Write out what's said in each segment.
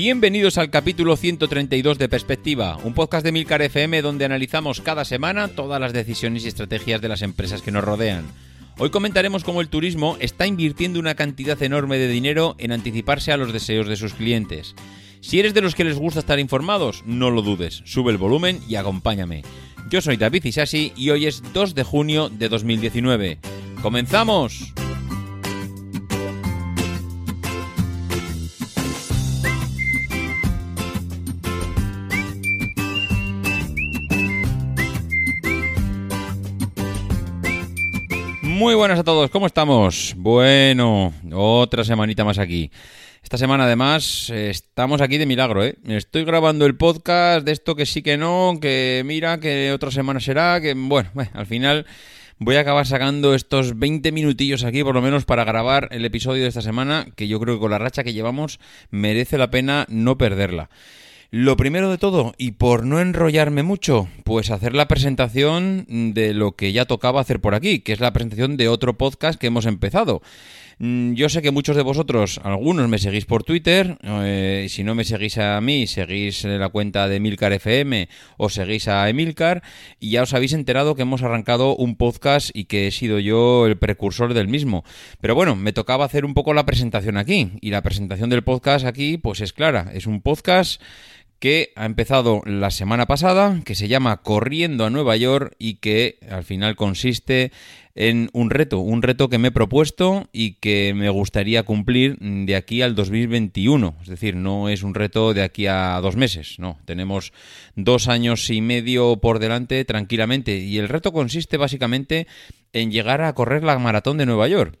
Bienvenidos al capítulo 132 de Perspectiva, un podcast de Milcar FM donde analizamos cada semana todas las decisiones y estrategias de las empresas que nos rodean. Hoy comentaremos cómo el turismo está invirtiendo una cantidad enorme de dinero en anticiparse a los deseos de sus clientes. Si eres de los que les gusta estar informados, no lo dudes, sube el volumen y acompáñame. Yo soy David Isasi y hoy es 2 de junio de 2019. ¡Comenzamos! Muy buenas a todos, ¿cómo estamos? Bueno, otra semanita más aquí. Esta semana además estamos aquí de milagro, ¿eh? Estoy grabando el podcast de esto que sí que no, que mira, que otra semana será, que bueno, al final voy a acabar sacando estos 20 minutillos aquí por lo menos para grabar el episodio de esta semana, que yo creo que con la racha que llevamos merece la pena no perderla. Lo primero de todo, y por no enrollarme mucho, pues hacer la presentación de lo que ya tocaba hacer por aquí, que es la presentación de otro podcast que hemos empezado. Mm, yo sé que muchos de vosotros, algunos me seguís por Twitter, eh, si no me seguís a mí, seguís la cuenta de Emilcar FM o seguís a Emilcar y ya os habéis enterado que hemos arrancado un podcast y que he sido yo el precursor del mismo. Pero bueno, me tocaba hacer un poco la presentación aquí y la presentación del podcast aquí pues es clara, es un podcast que ha empezado la semana pasada, que se llama Corriendo a Nueva York y que al final consiste en un reto, un reto que me he propuesto y que me gustaría cumplir de aquí al 2021. Es decir, no es un reto de aquí a dos meses, no, tenemos dos años y medio por delante tranquilamente y el reto consiste básicamente en llegar a correr la maratón de Nueva York.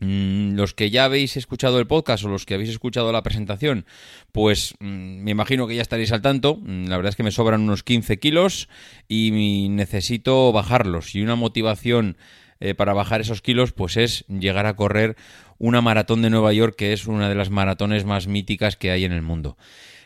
Mm, los que ya habéis escuchado el podcast o los que habéis escuchado la presentación, pues mm, me imagino que ya estaréis al tanto. Mm, la verdad es que me sobran unos 15 kilos y necesito bajarlos. Y una motivación eh, para bajar esos kilos, pues es llegar a correr una maratón de Nueva York, que es una de las maratones más míticas que hay en el mundo.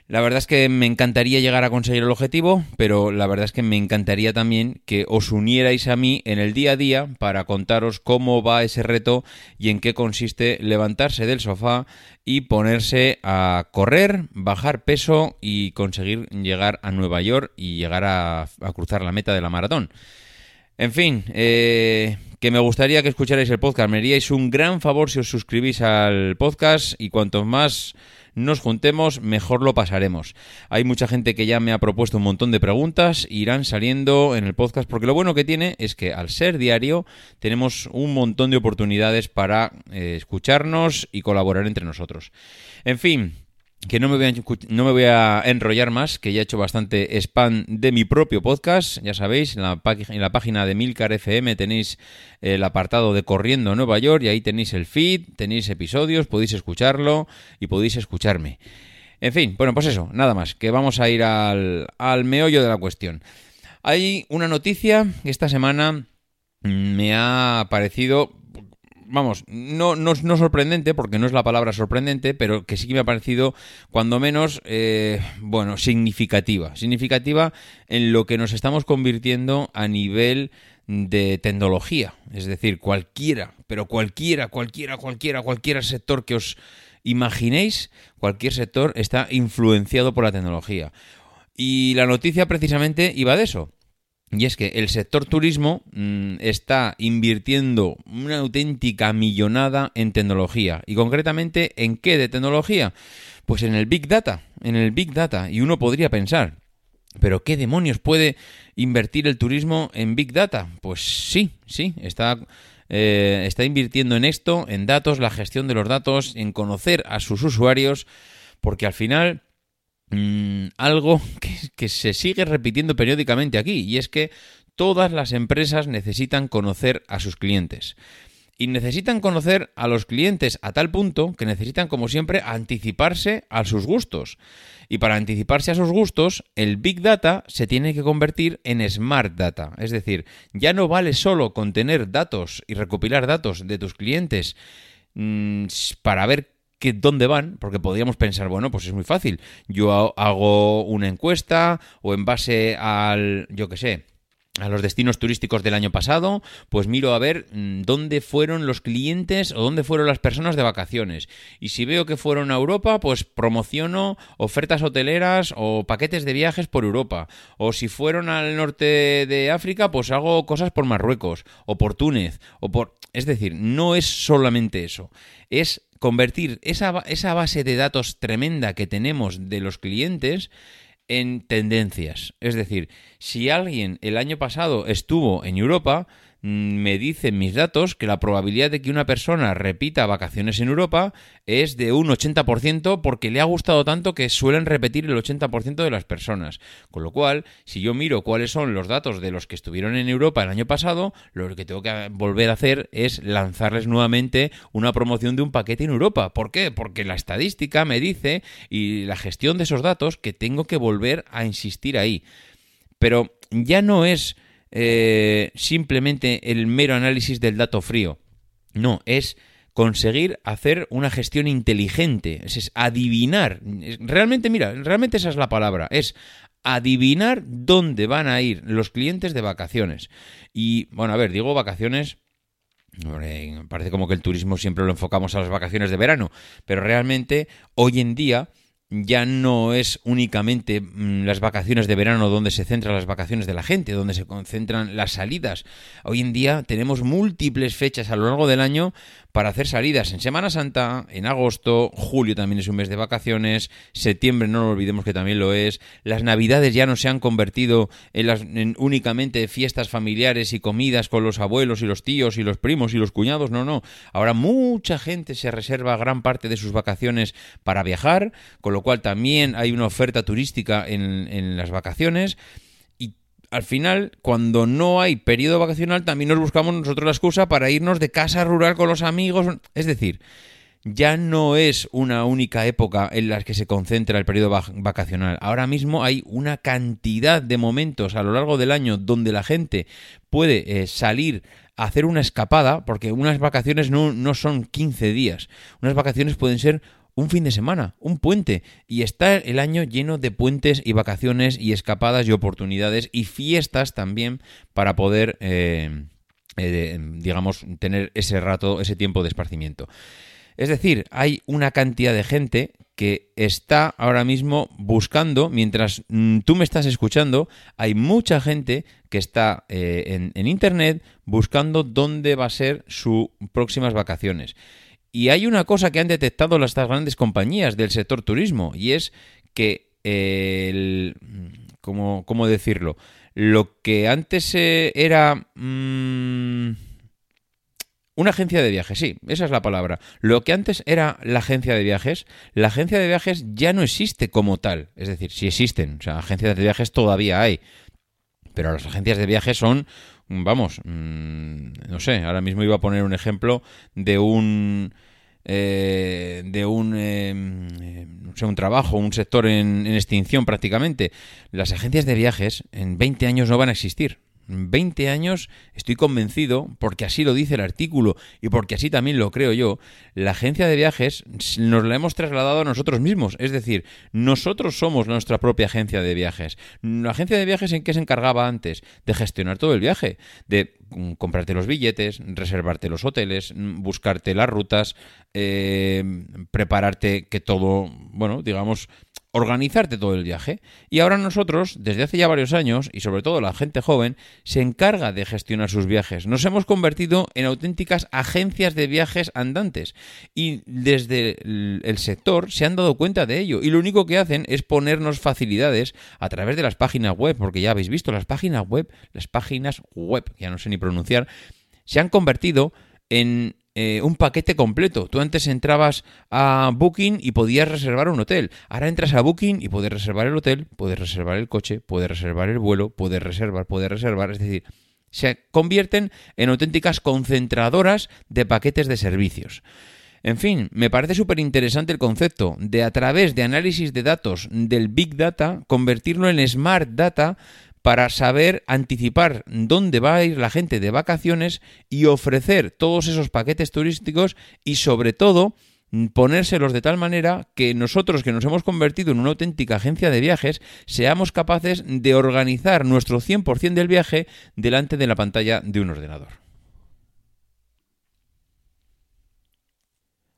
La verdad es que me encantaría llegar a conseguir el objetivo, pero la verdad es que me encantaría también que os unierais a mí en el día a día para contaros cómo va ese reto y en qué consiste levantarse del sofá y ponerse a correr, bajar peso y conseguir llegar a Nueva York y llegar a, cruzar la meta de la maratón. En fin, eh, que me gustaría que escucharais el podcast. Me haríais un gran favor si os suscribís al podcast y cuanto más nos juntemos, mejor lo pasaremos. Hay mucha gente que ya me ha propuesto un montón de preguntas, irán saliendo en el podcast, porque lo bueno que tiene es que al ser diario tenemos un montón de oportunidades para eh, escucharnos y colaborar entre nosotros. En fin, que no me, voy a, no me voy a enrollar más, que ya he hecho bastante spam de mi propio podcast. Ya sabéis, en la, en la página de Milcar FM tenéis el apartado de Corriendo Nueva York y ahí tenéis el feed, tenéis episodios, podéis escucharlo y podéis escucharme. En fin, bueno, pues eso, nada más, que vamos a ir al, al meollo de la cuestión. Hay una noticia que esta semana me ha parecido vamos, no, no, no, sorprendente, porque no es la palabra sorprendente, pero que sí que me ha parecido, cuando menos, eh, bueno, significativa. Significativa en lo que nos estamos convirtiendo a nivel de tecnología. Es decir, cualquiera, pero cualquiera, cualquiera, cualquiera, cualquier sector que os imaginéis, cualquier sector está influenciado por la tecnología. Y la noticia precisamente iba de eso y es que el sector turismo mm, está invirtiendo una auténtica millonada en tecnología. ¿Y concretamente en qué de tecnología? Pues en el Big Data, en el Big Data. Y uno podría pensar, ¿pero qué demonios puede invertir el turismo en Big Data? Pues sí, sí, está, eh, está invirtiendo en esto, en datos, la gestión de los datos, en conocer a sus usuarios, porque al final Mm, algo que, se sigue repitiendo periódicamente aquí, y es que todas las empresas necesitan conocer a sus clientes. Y necesitan conocer a los clientes a tal punto que necesitan, como siempre, anticiparse a sus gustos. Y para anticiparse a sus gustos, el Big Data se tiene que convertir en Smart Data. Es decir, ya no vale solo con tener datos y recopilar datos de tus clientes mm, para ver dónde van, porque podríamos pensar, bueno, pues es muy fácil. Yo hago una encuesta o en base al, yo qué sé, a los destinos turísticos del año pasado, pues miro a ver mm, dónde fueron los clientes o dónde fueron las personas de vacaciones. Y si veo que fueron a Europa, pues promociono ofertas hoteleras o paquetes de viajes por Europa. O si fueron al norte de África, pues hago cosas por Marruecos o por Túnez o por... Es decir, no es solamente eso, es convertir esa, esa base de datos tremenda que tenemos de los clientes en tendencias. Es decir, si alguien el año pasado estuvo en Europa, me dicen mis datos que la probabilidad de que una persona repita vacaciones en Europa es de un 80% porque le ha gustado tanto que suelen repetir el 80% de las personas. Con lo cual, si yo miro cuáles son los datos de los que estuvieron en Europa el año pasado, lo que tengo que volver a hacer es lanzarles nuevamente una promoción de un paquete en Europa. ¿Por qué? Porque la estadística me dice y la gestión de esos datos que tengo que volver a insistir ahí. Pero ya no es eh, simplemente el mero análisis del dato frío. No, es conseguir hacer una gestión inteligente, es, adivinar. Realmente, mira, realmente esa es la palabra, es adivinar dónde van a ir los clientes de vacaciones. Y, bueno, a ver, digo vacaciones parece como que el turismo siempre lo enfocamos a las vacaciones de verano, pero realmente hoy en día ya no es únicamente mm, las vacaciones de verano donde se centran las vacaciones de la gente, donde se concentran las salidas. Hoy en día tenemos múltiples fechas a lo largo del año para hacer salidas. En Semana Santa, en agosto, julio también es un mes de vacaciones, septiembre no lo olvidemos que también lo es, las navidades ya no se han convertido en, las, únicamente fiestas familiares y comidas con los abuelos y los tíos y los primos y los cuñados, no, no, ahora mucha gente se reserva gran parte de sus vacaciones para viajar, con lo cual también hay una oferta turística en, las vacaciones al final, cuando no hay periodo vacacional, también nos buscamos nosotros la excusa para irnos de casa rural con los amigos. Es decir, ya no es una única época en la que se concentra el periodo vacacional. Ahora mismo hay una cantidad de momentos a lo largo del año donde la gente puede eh, salir a hacer una escapada, porque unas vacaciones no, no son 15 días. Unas vacaciones pueden ser un fin de semana, un puente, y está el año lleno de puentes y vacaciones y escapadas y oportunidades y fiestas también para poder, eh, eh, digamos, tener ese rato, ese tiempo de esparcimiento. Es decir, hay una cantidad de gente que está ahora mismo buscando, mientras mm, tú me estás escuchando, hay mucha gente que está eh, en, en Internet buscando dónde va a ser sus próximas vacaciones. Y hay una cosa que han detectado las grandes compañías del sector turismo y es que el, ¿cómo, ¿cómo, decirlo? Lo que antes eh, era mm, una agencia de viajes, sí, esa es la palabra. Lo que antes era la agencia de viajes, la agencia de viajes ya no existe como tal. Es decir, sí existen, o sea, agencias de viajes todavía hay. Pero las agencias de viajes son vamos, mm, no sé, ahora mismo iba a poner un ejemplo de un... Eh, de un, eh, no sé, un trabajo, un sector en, en extinción prácticamente. Las agencias de viajes en 20 años no van a existir. 20 años, estoy convencido, porque así lo dice el artículo y porque así también lo creo yo, la agencia de viajes nos la hemos trasladado a nosotros mismos. Es decir, nosotros somos nuestra propia agencia de viajes. La agencia de viajes en qué se encargaba antes? De gestionar todo el viaje, de mm, comprarte los billetes, reservarte los hoteles, mm, buscarte las rutas, eh, prepararte que todo, bueno, digamos, organizarte todo el viaje. Y ahora nosotros, desde hace ya varios años, y sobre todo la gente joven, se encarga de gestionar sus viajes. Nos hemos convertido en auténticas agencias de viajes andantes. Y desde el sector se han dado cuenta de ello. Y lo único que hacen es ponernos facilidades a través de las páginas web, porque ya habéis visto, las páginas web, las páginas web, ya no sé ni pronunciar, se han convertido en eh, un paquete completo. Tú antes entrabas a Booking y podías reservar un hotel. Ahora entras a Booking y puedes reservar el hotel, puedes reservar el coche, puedes reservar el vuelo, puedes reservar, puedes reservar. Es decir, se convierten en auténticas concentradoras de paquetes de servicios. En fin, me parece súper interesante el concepto de a través de análisis de datos del Big Data convertirlo en Smart Data para saber anticipar dónde va a ir la gente de vacaciones y ofrecer todos esos paquetes turísticos y sobre todo ponérselos de tal manera que nosotros que nos hemos convertido en una auténtica agencia de viajes seamos capaces de organizar nuestro 100% del viaje delante de la pantalla de un ordenador.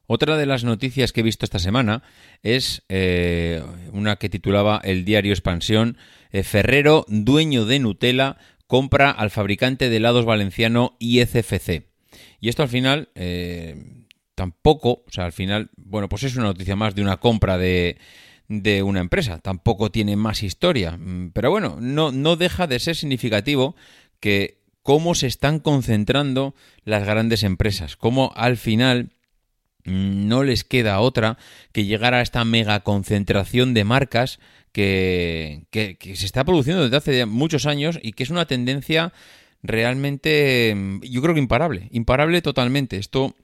Otra de las noticias que he visto esta semana es eh, una que titulaba El diario Expansión, Ferrero, dueño de Nutella, compra al fabricante de helados valenciano IFFC. Y esto al final eh, tampoco, o sea, al final, bueno, pues es una noticia más de una compra de, de una empresa, tampoco tiene más historia, mm, pero bueno, no, no deja de ser significativo que cómo se están concentrando las grandes empresas, cómo al final mm, no les queda otra que llegar a esta mega concentración de marcas que, se está produciendo desde hace muchos años y que es una tendencia realmente, mm, yo creo que imparable, imparable totalmente. Esto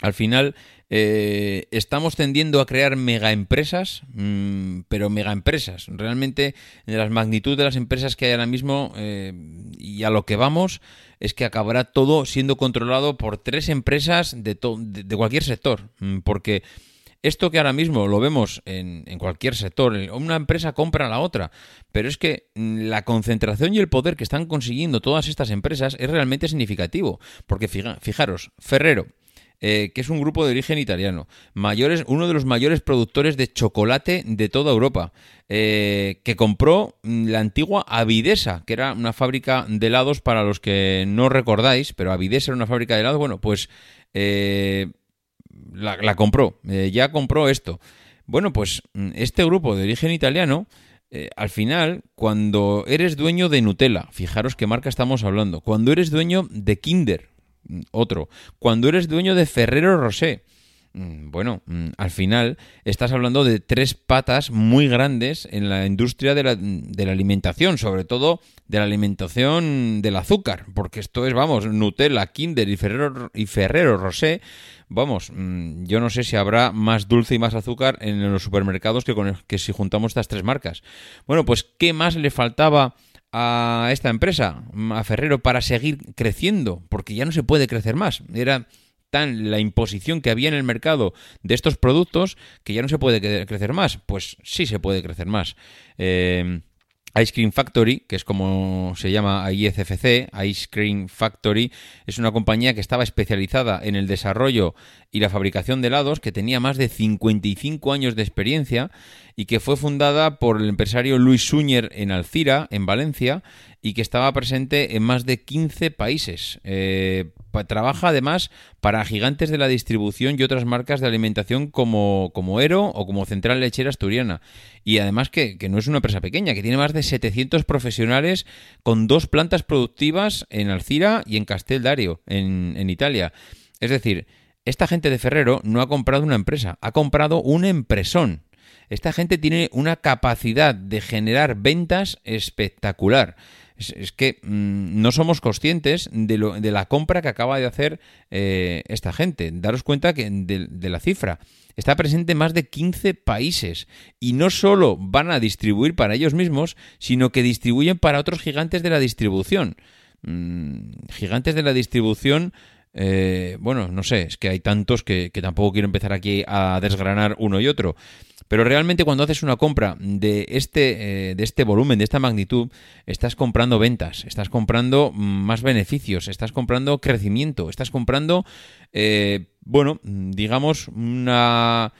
al final eh, estamos tendiendo a crear megaempresas, mmm, pero megaempresas. Realmente, de las magnitudes de las empresas que hay ahora mismo eh, y a lo que vamos, es que acabará todo siendo controlado por tres empresas de, de, de cualquier sector. Mm, porque esto que ahora mismo lo vemos en, cualquier sector, una empresa compra a la otra, pero es que mm, la concentración y el poder que están consiguiendo todas estas empresas es realmente significativo. Porque fijaros, Ferrero eh, que es un grupo de origen italiano, uno de los mayores productores de chocolate de toda Europa, eh, que compró mm, la antigua Avidesa, que era una fábrica de helados para los que no recordáis, pero Avidesa era una fábrica de helados, bueno, pues eh, la, compró, eh, ya compró esto. Bueno, pues mm, este grupo de origen italiano... Eh, al final, cuando eres dueño de Nutella, fijaros qué marca estamos hablando, cuando eres dueño de Kinder, otro. Cuando eres dueño de Ferrero Rosé, mm, bueno, mm, al final estás hablando de tres patas muy grandes en la industria de la, alimentación, sobre todo de la alimentación del azúcar, porque esto es, vamos, Nutella, Kinder y Ferrero, y Ferrero Rosé, vamos, mm, yo no sé si habrá más dulce y más azúcar en los supermercados que, con que si juntamos estas tres marcas. Bueno, pues, ¿qué más le faltaba? a esta empresa, a Ferrero, para seguir creciendo, porque ya no se puede crecer más. Era tan la imposición que había en el mercado de estos productos que ya no se puede crecer más. Pues sí se puede crecer más. Eh, Ice Cream Factory, que es como se llama IFFC, Ice Cream Factory, es una compañía que estaba especializada en el desarrollo y la fabricación de helados, que tenía más de 55 años de experiencia y que fue fundada por el empresario Luis Suñer en Alcira, en Valencia, y que estaba presente en más de 15 países. Eh, trabaja además para gigantes de la distribución y otras marcas de alimentación como, como Ero o como Central Lechera Asturiana. Y además que, que, no es una empresa pequeña, que tiene más de 700 profesionales con dos plantas productivas en Alcira y en Castel Dario, en, en Italia. Es decir, esta gente de Ferrero no ha comprado una empresa, ha comprado un empresón. Esta gente tiene una capacidad de generar ventas espectacular es, que mmm, no somos conscientes de, lo, de, la compra que acaba de hacer eh, esta gente. Daros cuenta que de, la cifra. Está presente en más de 15 países y no solo van a distribuir para ellos mismos, sino que distribuyen para otros gigantes de la distribución. Mm, gigantes de la distribución eh, bueno, no sé, es que hay tantos que, tampoco quiero empezar aquí a desgranar uno y otro. Pero realmente cuando haces una compra de este, eh, de este volumen, de esta magnitud, estás comprando ventas, estás comprando más beneficios, estás comprando crecimiento, estás comprando, eh, bueno, digamos, una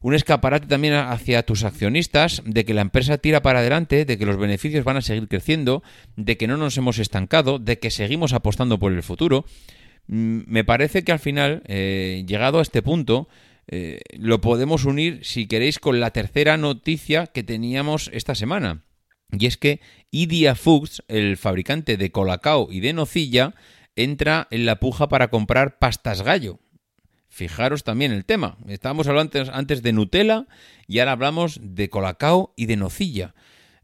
un escaparate también hacia tus accionistas de que la empresa tira para adelante, de que los beneficios van a seguir creciendo, de que no nos hemos estancado, de que seguimos apostando por el futuro. Mm, me parece que al final, eh, llegado a este punto, eh, lo podemos unir, si queréis, con la tercera noticia que teníamos esta semana. Y es que Idia Foods, el fabricante de colacao y de nocilla, entra en la puja para comprar pastas gallo. Fijaros también el tema. Estábamos hablando antes, de Nutella y ahora hablamos de colacao y de nocilla.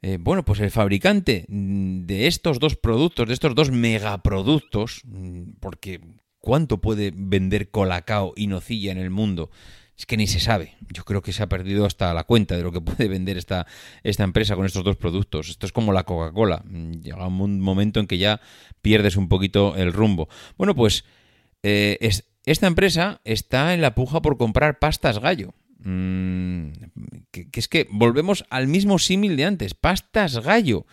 Eh, bueno, pues el fabricante de estos dos productos, de estos dos megaproductos, mm, porque ¿cuánto puede vender Colacao y nocilla en el mundo? Es que ni se sabe. Yo creo que se ha perdido hasta la cuenta de lo que puede vender esta, esta empresa con estos dos productos. Esto es como la Coca-Cola. Llega un momento en que ya pierdes un poquito el rumbo. Bueno, pues eh, es, esta empresa está en la puja por comprar pastas gallo. Mm, que, es que volvemos al mismo símil de antes, pastas gallo.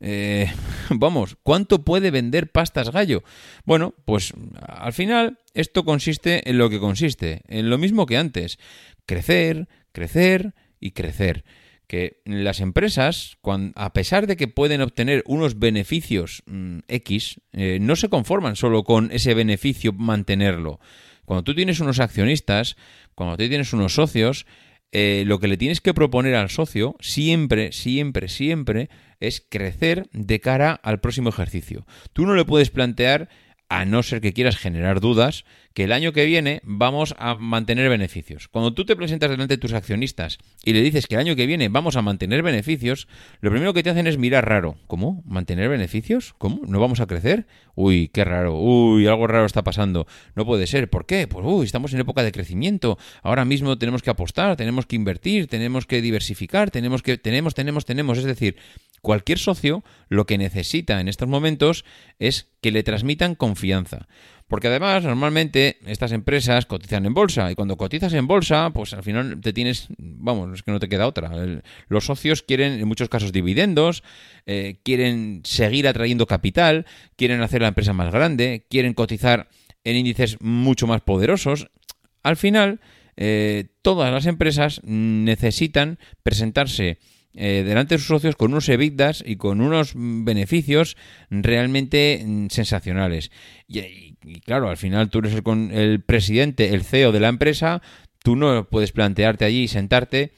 Eh, vamos, ¿cuánto puede vender pastas gallo? Bueno, pues al final esto consiste en lo que consiste, en lo mismo que antes, crecer, crecer y crecer que las empresas, a pesar de que pueden obtener unos beneficios mm, X, eh, no se conforman solo con ese beneficio mantenerlo. Cuando tú tienes unos accionistas, cuando tú tienes unos socios, eh, lo que le tienes que proponer al socio siempre, siempre, siempre es crecer de cara al próximo ejercicio. Tú no le puedes plantear a no ser que quieras generar dudas, que el año que viene vamos a mantener beneficios. Cuando tú te presentas delante de tus accionistas y le dices que el año que viene vamos a mantener beneficios, lo primero que te hacen es mirar raro. ¿Cómo? ¿Mantener beneficios? ¿Cómo? ¿No vamos a crecer? Uy, qué raro. Uy, algo raro está pasando. No puede ser. ¿Por qué? Pues uy, estamos en época de crecimiento. Ahora mismo tenemos que apostar, tenemos que invertir, tenemos que diversificar, tenemos que tenemos, tenemos, tenemos, es decir, Cualquier socio lo que necesita en estos momentos es que le transmitan confianza. Porque además, normalmente, estas empresas cotizan en bolsa. Y cuando cotizas en bolsa, pues al final te tienes. Vamos, es que no te queda otra. los socios quieren, en muchos casos, dividendos, eh, quieren seguir atrayendo capital, quieren hacer la empresa más grande, quieren cotizar en índices mucho más poderosos. Al final, eh, todas las empresas necesitan presentarse eh, delante de sus socios con unos EBITDAs y con unos beneficios realmente mm, sensacionales. Y, claro, al final tú eres el, el presidente, el CEO de la empresa, tú no puedes plantearte allí y sentarte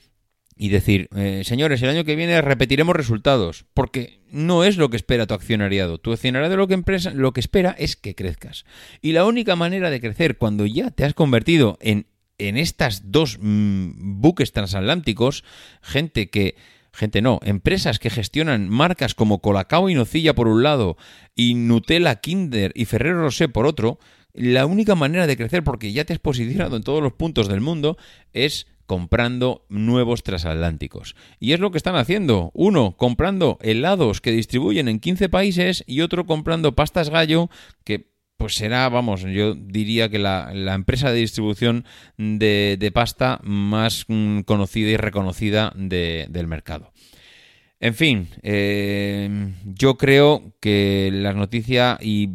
y decir, eh, señores, el año que viene repetiremos resultados, porque no es lo que espera tu accionariado. Tu accionariado lo que, empresa, lo que espera es que crezcas. Y la única manera de crecer cuando ya te has convertido en, en estas dos mm, buques transatlánticos, gente que gente no, empresas que gestionan marcas como Colacao y Nocilla por un lado y Nutella, Kinder y Ferrero Rocher por otro, la única manera de crecer, porque ya te has posicionado en todos los puntos del mundo, es comprando nuevos transatlánticos. Y es lo que están haciendo. Uno comprando helados que distribuyen en 15 países y otro comprando pastas gallo que pues será, vamos, yo diría que la, empresa de distribución de, pasta más mm, conocida y reconocida del mercado. En fin, eh, yo creo que la noticia y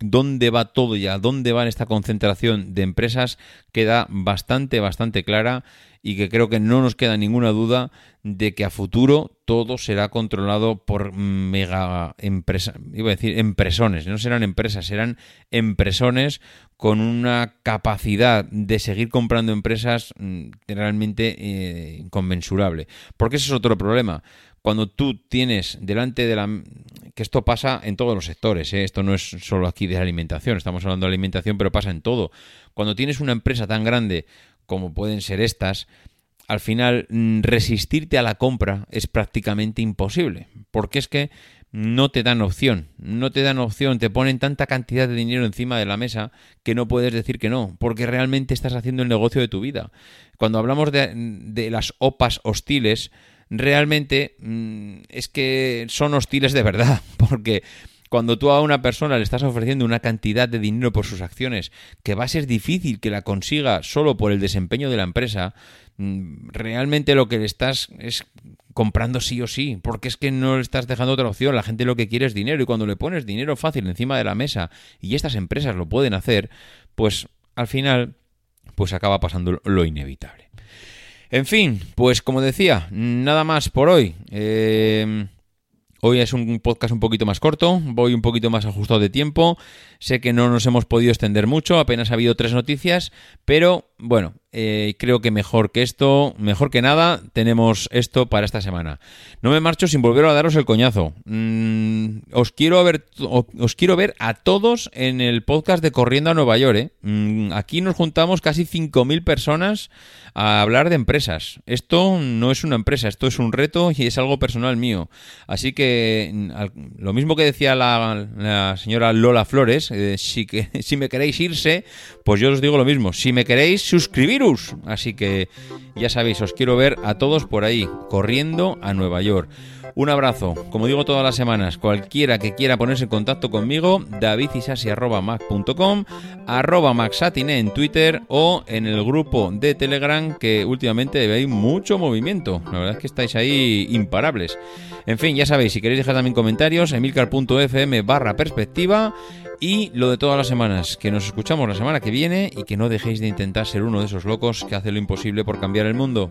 dónde va todo ya, dónde va esta concentración de empresas queda bastante, bastante clara y que creo que no nos queda ninguna duda de que a futuro todo será controlado por mega empresas, iba a decir empresones, no serán empresas, serán empresones con una capacidad de seguir comprando empresas mm, realmente eh, inconmensurable. Porque ese es otro problema. Cuando tú tienes delante de la... que esto pasa en todos los sectores, ¿eh? esto no es solo aquí de la alimentación, estamos hablando de alimentación, pero pasa en todo. Cuando tienes una empresa tan grande como pueden ser estas, al final mm, resistirte a la compra es prácticamente imposible, porque es que no te dan opción, no te dan opción, te ponen tanta cantidad de dinero encima de la mesa que no puedes decir que no, porque realmente estás haciendo el negocio de tu vida. Cuando hablamos de, las OPAs hostiles, realmente mm, es que son hostiles de verdad, porque cuando tú a una persona le estás ofreciendo una cantidad de dinero por sus acciones que va a ser difícil que la consiga solo por el desempeño de la empresa, mm, realmente lo que le estás es comprando sí o sí, porque es que no le estás dejando otra opción, la gente lo que quiere es dinero y cuando le pones dinero fácil encima de la mesa y estas empresas lo pueden hacer, pues al final pues acaba pasando lo inevitable. En fin, pues como decía, nada más por hoy. Eh, Hoy es un podcast un poquito más corto, voy un poquito más ajustado de tiempo. Sé que no nos hemos podido extender mucho, apenas ha habido tres noticias, pero bueno, eh, creo que mejor que esto, mejor que nada, tenemos esto para esta semana. No me marcho sin volver a daros el coñazo. Mm, os, quiero ver, os quiero ver a todos en el podcast de Corriendo a Nueva York. ¿eh? Mm, aquí nos juntamos casi 5.000 personas a hablar de empresas. Esto no es una empresa, esto es un reto y es algo personal mío. Así que mm, lo mismo que decía la, señora Lola Flores, eh, si, que, si me queréis irse, pues yo os digo lo mismo. Si me queréis suscribiros. Así que ya sabéis, os quiero ver a todos por ahí, corriendo a Nueva York. Un abrazo, como digo todas las semanas, cualquiera que quiera ponerse en contacto conmigo, davidisasi.mac.com, arroba maxatine en Twitter o en el grupo de Telegram que últimamente hay mucho movimiento. La verdad es que estáis ahí imparables. En fin, ya sabéis, si queréis dejar también comentarios, emilcar.fm barra perspectiva y lo de todas las semanas, que nos escuchamos la semana que viene y que no dejéis de intentar ser uno de esos locos que hace lo imposible por cambiar el mundo.